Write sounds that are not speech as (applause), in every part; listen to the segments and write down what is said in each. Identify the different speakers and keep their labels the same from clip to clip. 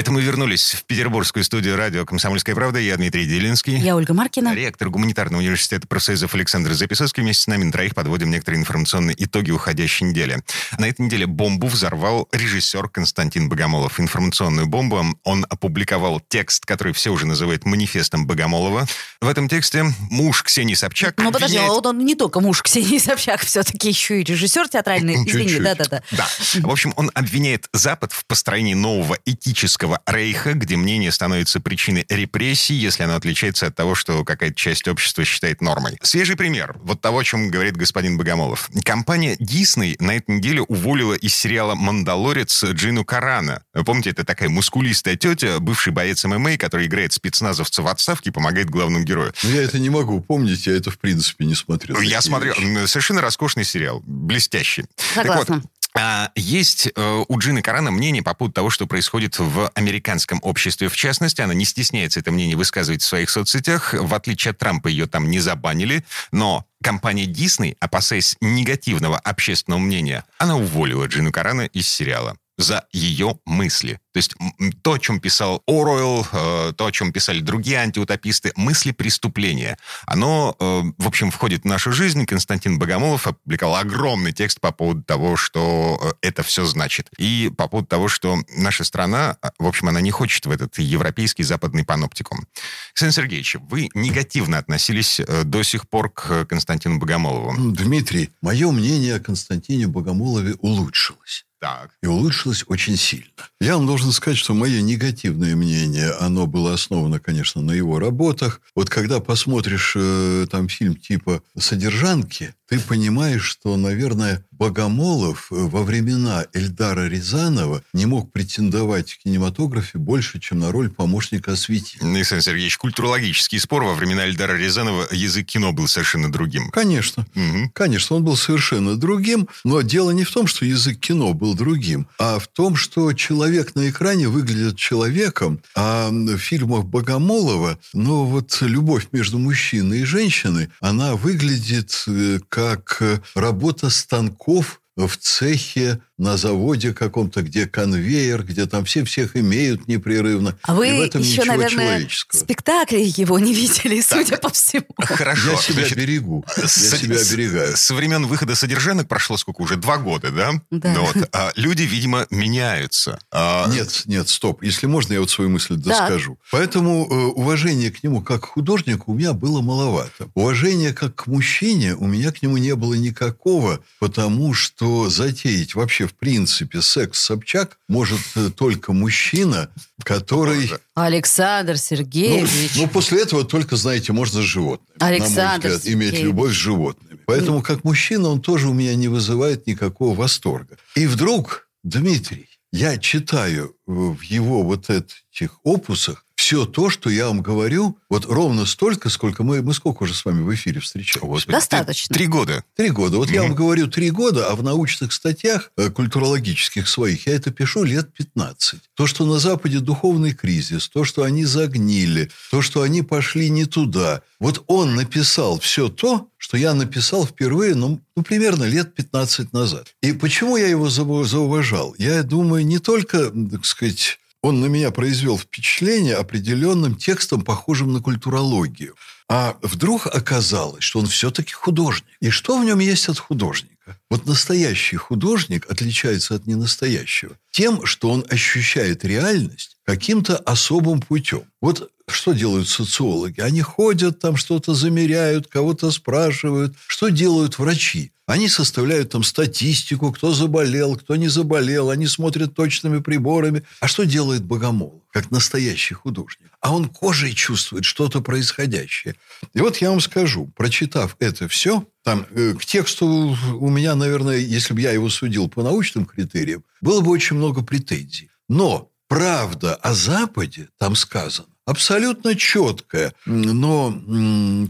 Speaker 1: А это мы вернулись в петербургскую студию радио «Комсомольская правда». Я Дмитрий Делинский.
Speaker 2: Я Ольга Маркина.
Speaker 1: Ректор гуманитарного университета профсоюзов Александр Записовский. Вместе с нами на троих подводим некоторые информационные итоги уходящей недели. На этой неделе бомбу взорвал режиссер Константин Богомолов. Информационную бомбу он опубликовал текст, который все уже называют манифестом Богомолова. В этом тексте муж Ксении Собчак
Speaker 2: Ну, подожди,
Speaker 1: обвиняет-
Speaker 2: вот он не только муж Ксении Собчак, (laughs) все-таки еще и режиссер театральный. (laughs) Извини, да-да-да.
Speaker 1: Да. В общем, он обвиняет Запад в построении нового этического рейха, где мнение становится причиной репрессий, если оно отличается от того, что какая-то часть общества считает нормой. Свежий пример вот того, о чем говорит господин Богомолов. Компания Disney на этой неделе уволила из сериала «Мандалорец» Джину Карана. Вы помните, это такая мускулистая тетя, бывший боец ММА, который играет спецназовца в отставке и помогает главному герою.
Speaker 3: Ну, я это не могу помнить, я это в принципе не смотрел.
Speaker 1: Я смотрел.
Speaker 3: вещи.
Speaker 1: Совершенно роскошный сериал. Блестящий.
Speaker 2: Согласна.
Speaker 1: Так вот, а, есть э, у Джины Карана мнение по поводу того, что происходит в американском обществе. В частности, она не стесняется это мнение высказывать в своих соцсетях. В отличие от Трампа, ее там не забанили. Но компания Disney, опасаясь негативного общественного мнения, она уволила Джину Карана из сериала за ее мысли. То есть то, о чем писал Оруэлл, э, то, о чем писали другие антиутописты, мысли преступления. Оно, э, в общем, входит в нашу жизнь. Константин Богомолов опубликовал огромный текст по поводу того, что э, это все значит. И по поводу того, что наша страна, в общем, она не хочет в этот европейский западный паноптикум. Александр Сергеевич, вы негативно относились до сих пор к Константину Богомолову.
Speaker 3: Ну, Дмитрий, мое мнение о Константине Богомолове улучшилось.
Speaker 1: Так.
Speaker 3: И улучшилось очень сильно. Я вам должен сказать, что мое негативное мнение, оно было основано, конечно, на его работах. Вот когда посмотришь э, там фильм типа «Содержанки», ты понимаешь, что, наверное, Богомолов э, во времена Эльдара Рязанова не мог претендовать в кинематографе больше, чем на роль помощника осветителя.
Speaker 1: Александр Сергеевич, культурологический спор во времена Эльдара Рязанова язык кино был совершенно другим.
Speaker 3: Конечно.
Speaker 1: Мгм.
Speaker 3: Конечно, он был совершенно другим, но дело не в том, что язык кино был другим, а в том, что человек на экране выглядит человеком, а в фильмах Богомолова, ну вот любовь между мужчиной и женщиной, она выглядит э, как э, работа станков в цехе, на заводе каком-то, где конвейер, где там все всех имеют непрерывно.
Speaker 2: А вы
Speaker 3: И в этом
Speaker 2: еще,
Speaker 3: ничего
Speaker 2: наверное,
Speaker 3: человеческого.
Speaker 2: спектакли его не видели, судя по всему. (laughs)
Speaker 1: Хорошо.
Speaker 3: Я себя
Speaker 1: Значит,
Speaker 3: берегу. Я
Speaker 1: с-
Speaker 3: себя
Speaker 1: с-
Speaker 3: оберегаю.
Speaker 1: Со времен выхода содержанок прошло сколько уже? Два года, да?
Speaker 2: Да.
Speaker 1: Ну вот, а люди, видимо, меняются. А,
Speaker 3: Нет, нет, стоп. Если можно, я вот свою мысль доскажу. Поэтому э, уважение к нему как к художнику у меня было маловато. Уважение как к мужчине у меня к нему не было никакого, потому что затеять вообще в принципе секс Собчак может э, только мужчина, который...
Speaker 2: Александр
Speaker 3: Ну,
Speaker 2: Сергеевич.
Speaker 3: ну, после этого только, знаете, можно с животными. на мой
Speaker 2: Александр
Speaker 3: взгляд, иметь любовь с животными. Поэтому, как мужчина, он тоже у меня не вызывает никакого восторга. И вдруг, Дмитрий, я читаю в его вот этих опусах все то, что я вам говорю, вот ровно столько, сколько мы... Мы сколько уже с вами в эфире встречались?
Speaker 1: Господи,
Speaker 2: Достаточно.
Speaker 1: Три, три года.
Speaker 3: Три года. Вот я
Speaker 1: Мгм.
Speaker 3: вам говорю три года, а в научных статьях э, культурологических своих я это пишу лет 15. То, что на Западе духовный кризис, то, что они загнили, то, что они пошли не туда. Вот он написал все то, что я написал впервые, ну, ну, примерно лет 15 назад. И почему я его зау- зауважал? Я думаю, не только, так сказать, он на меня произвел впечатление определенным текстом, похожим на культурологию. А вдруг оказалось, что он все-таки художник. И что в нем есть от художника? Вот настоящий художник отличается от ненастоящего тем, что он ощущает реальность каким-то особым путем. Вот что делают социологи? Они ходят там, что-то замеряют, кого-то спрашивают. Что делают врачи? Они составляют там статистику, кто заболел, кто не заболел. Они смотрят точными приборами. А что делает Богомолов, как настоящий художник? А он кожей чувствует что-то происходящее. И вот я вам скажу, прочитав это все, там э, к тексту у меня, наверное, если бы я его судил по научным критериям, было бы очень много претензий. Но правда о Западе там сказано абсолютно четкая. Но,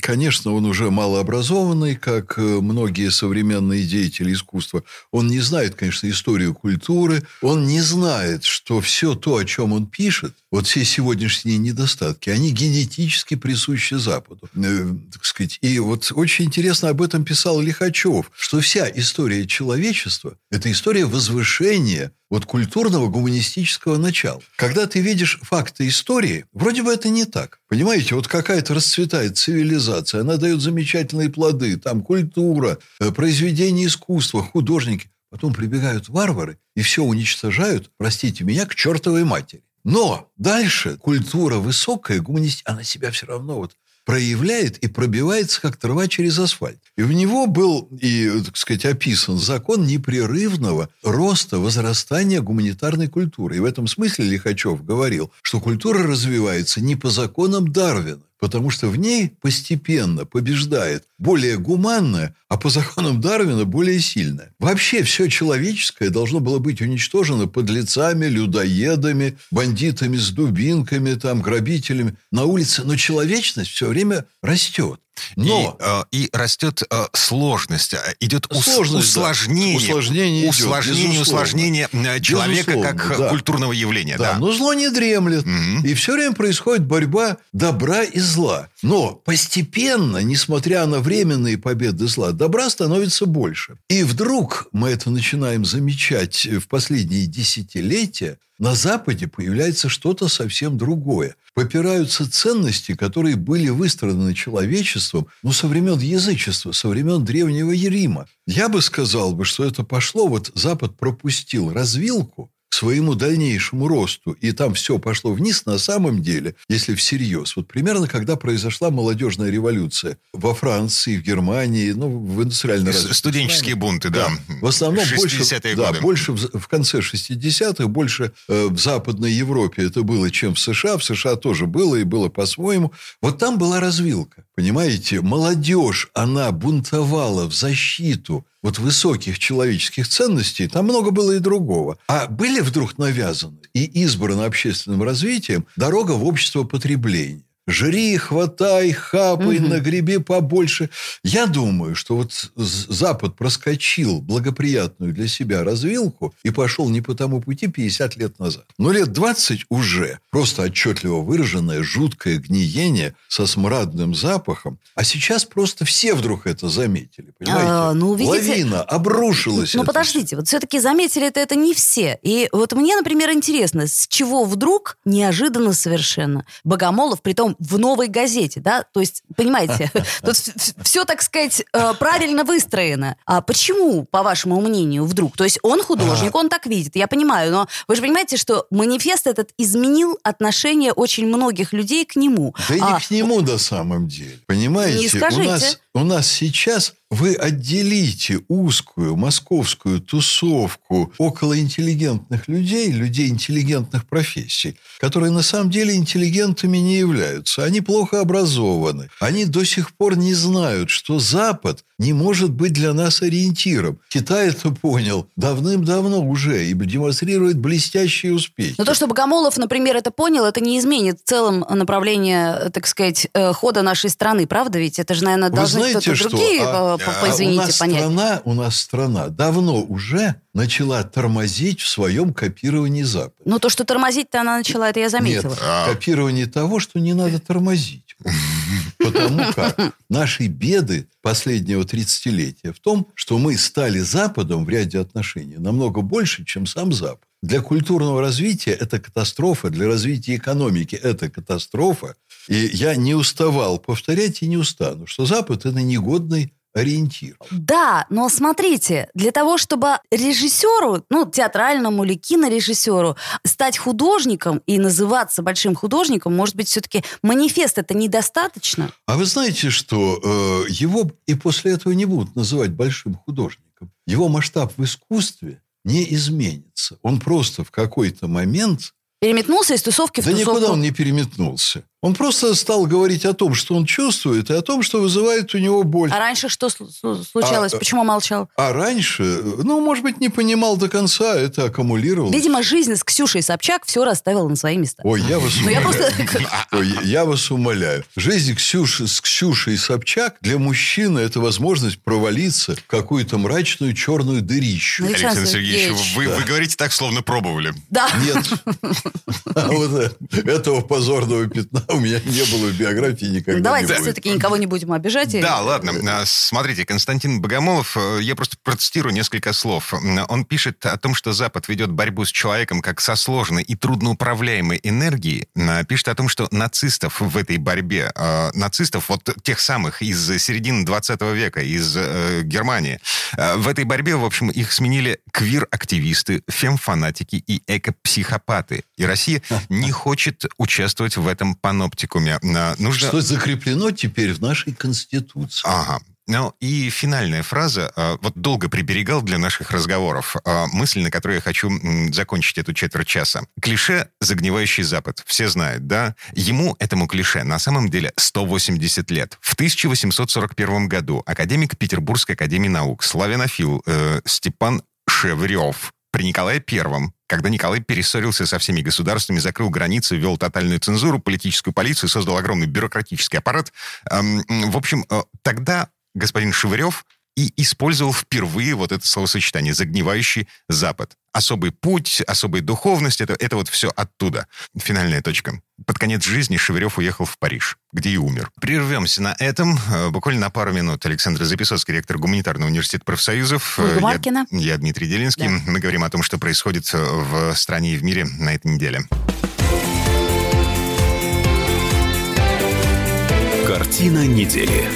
Speaker 3: конечно, он уже малообразованный, как э, многие современные деятели искусства. Он не знает, конечно, историю культуры. Он не знает, что все то, о чем он пишет, вот все сегодняшние недостатки, они генетически присущи Западу. Э, так сказать. И вот очень интересно об этом писал Лихачев, что вся история человечества – это история возвышения вот культурного гуманистического начала. Когда ты видишь факты истории, вроде бы это не так. Понимаете, вот какая-то расцветает цивилизация, она дает замечательные плоды, там культура, э, произведения искусства, художники. Потом прибегают варвары и все уничтожают, простите меня, к чертовой матери. Но дальше культура высокая, гуманистическая, она себя все равно вот проявляет и пробивается, как трава через асфальт. И в него был, и, так сказать, описан закон непрерывного роста, возрастания гуманитарной культуры. И в этом смысле Лихачев говорил, что культура развивается не по законам Дарвина, потому что в ней постепенно побеждает более гуманное, а по законам Дарвина более сильное. Вообще все человеческое должно было быть уничтожено под лицами, людоедами, бандитами с дубинками, там, грабителями на улице. Но человечность все время растет.
Speaker 1: Но... И, э, и растет э, сложность, э, идет
Speaker 3: сложность,
Speaker 1: усложнение,
Speaker 3: да. усложнение,
Speaker 1: усложнение,
Speaker 3: идет,
Speaker 1: усложнение человека
Speaker 3: безусловно,
Speaker 1: как
Speaker 3: да.
Speaker 1: культурного явления.
Speaker 3: Да,
Speaker 1: Да,
Speaker 3: но зло не дремлет.
Speaker 1: Мгм.
Speaker 3: И все время происходит борьба добра и зла. Но постепенно, несмотря на временные победы зла, добра становится больше. И вдруг мы это начинаем замечать в последние десятилетия, на Западе появляется что-то совсем другое. Попираются ценности, которые были выстроены человечеством ну, со времен язычества, со времен Древнего Рима. Я бы сказал, бы, что это пошло, вот Запад пропустил развилку, к своему дальнейшему росту, и там все пошло вниз, на самом деле, если всерьез. Вот примерно, когда произошла молодежная революция во Франции, в Германии, ну, в индустриальной развитой
Speaker 1: Студенческие бунты, да.
Speaker 3: В основном больше,
Speaker 1: 60-е
Speaker 3: да,
Speaker 1: годы.
Speaker 3: больше в, в конце 60-х, больше э, в Западной Европе это было, чем в США. В США тоже было и было по-своему. Вот там была развилка. Понимаете, молодежь, она бунтовала в защиту вот высоких человеческих ценностей, там много было и другого. А были вдруг навязаны и избраны общественным развитием дорога в общество потребления. Жри, хватай, хапай,
Speaker 2: Мгм.
Speaker 3: нагреби побольше. Я думаю, что вот Запад проскочил благоприятную для себя развилку и пошел не по тому пути 50 лет назад. Но лет 20 уже просто отчетливо выраженное жуткое гниение со смрадным запахом. А сейчас просто все вдруг это заметили. Понимаете?
Speaker 2: А, ну, видите-
Speaker 3: Лавина обрушилась.
Speaker 2: Ну, подождите, вот все-таки заметили это, это не все. И вот мне, например, интересно, с чего вдруг, неожиданно совершенно, Богомолов, притом в новой газете, да? То есть, понимаете, (laughs) тут все, так сказать, э, правильно выстроено. А почему, по вашему мнению, вдруг? То есть он художник, он так видит, я понимаю, но вы же понимаете, что манифест этот изменил отношение очень многих людей к нему.
Speaker 3: Да и
Speaker 2: А,
Speaker 3: не к нему на самом деле. Понимаете?
Speaker 2: Не скажите.
Speaker 3: У нас сейчас вы отделите узкую московскую тусовку околоинтеллигентных людей, людей интеллигентных профессий, которые на самом деле интеллигентами не являются. Они плохо образованы. Они до сих пор не знают, что Запад не может быть для нас ориентиром. Китай это понял давным-давно уже и демонстрирует блестящие успехи.
Speaker 2: Но то, что Богомолов, например, это понял, это не изменит в целом направление, так сказать, э, хода нашей страны, правда? Ведь это же, наверное, должны кто-то другие,
Speaker 3: А-
Speaker 2: э, по-
Speaker 1: а
Speaker 3: А у
Speaker 2: извините,
Speaker 3: нас
Speaker 2: понять.
Speaker 3: страна, у нас страна давно уже начала тормозить в своем копировании Запада.
Speaker 2: Ну, то, что тормозить-то она начала, это я заметила.
Speaker 3: Нет,
Speaker 1: А.
Speaker 3: копирование того, что не надо тормозить. Потому (laughs) как наши беды последнего 30-летия в том, что мы стали Западом в ряде отношений намного больше, чем сам Запад. Для культурного развития это катастрофа, для развития экономики это катастрофа. И я не уставал повторять и не устану, что Запад – это негодный ориентир.
Speaker 2: Да, но смотрите, для того, чтобы режиссеру, ну, театральному или кинорежиссеру стать художником и называться большим художником, может быть, все-таки манифест это недостаточно?
Speaker 3: А вы знаете, что э, его и после этого не будут называть большим художником. Его масштаб в искусстве не изменится. Он просто в какой-то момент...
Speaker 2: Переметнулся из тусовки в
Speaker 3: Да
Speaker 2: тусовку.
Speaker 3: никуда он не переметнулся. Он просто стал говорить о том, что он чувствует, и о том, что вызывает у него боль.
Speaker 2: А раньше что слу- случалось?
Speaker 3: А,
Speaker 2: Почему молчал?
Speaker 3: А раньше, ну, может быть, не понимал до конца, это аккумулировалось.
Speaker 2: Видимо, жизнь с Ксюшей Собчак все расставила на свои места.
Speaker 3: Ой, я вас
Speaker 2: Ну, я
Speaker 3: умоляю.
Speaker 2: просто...
Speaker 3: Ой, я вас умоляю. Жизнь Ксюши, с Ксюшей Собчак для мужчины – это возможность провалиться в какую-то мрачную черную дырищу.
Speaker 2: Александр
Speaker 1: Александр Сергеевич,
Speaker 2: Сергеевич.
Speaker 1: вы, вы говорите так, словно пробовали.
Speaker 2: Да.
Speaker 3: Нет. (laughs) А вот э, этого позорного пятна у меня не было биографии никогда
Speaker 2: Давайте все-таки никого не будем обижать.
Speaker 1: Да, ладно. А, Смотрите, Константин Богомолов, э, я просто процитирую несколько слов. Он пишет о том, что Запад ведет борьбу с человеком как со сложной и трудноуправляемой энергией. А, Пишет о том, что нацистов в этой борьбе, э, нацистов вот тех самых из середины 20 века, из э, Германии, в этой борьбе, в общем, их сменили квир-активисты, фем-фанатики и эко-психопаты. И Россия (laughs) не хочет участвовать в этом паноптикуме. А, Нужно...
Speaker 3: Что закреплено теперь в нашей Конституции.
Speaker 1: Ага. Ну и финальная фраза. э, Вот долго приберегал для наших разговоров. э, Мысль, на которой я хочу закончить эту четверть часа. Клише «загнивающий Запад». Все знают, да? Ему, этому клише, на самом деле 180 лет. В 1841 году академик Петербургской академии наук, славянофил э, Степан Шеврев при Николае Первом, когда Николай перессорился со всеми государствами, закрыл границы, ввел тотальную цензуру, политическую полицию, создал огромный бюрократический аппарат. Эм, В общем, э, тогда господин Шевырев и использовал впервые вот это словосочетание «загнивающий Запад». Особый путь, особая духовность, это, это вот все оттуда. Финальная точка. Под конец жизни Шевырев уехал в Париж, где и умер. Прервемся на этом. Э, Буквально на пару минут. Александр Записоцкий, ректор Гуманитарного университета профсоюзов.
Speaker 2: Ольга
Speaker 1: Э, я-
Speaker 2: Маркина.
Speaker 1: Я, Дмитрий Делинский.
Speaker 2: Да.
Speaker 1: Мы говорим о том, что происходит э, в стране и в мире на этой неделе.
Speaker 4: Картина недели.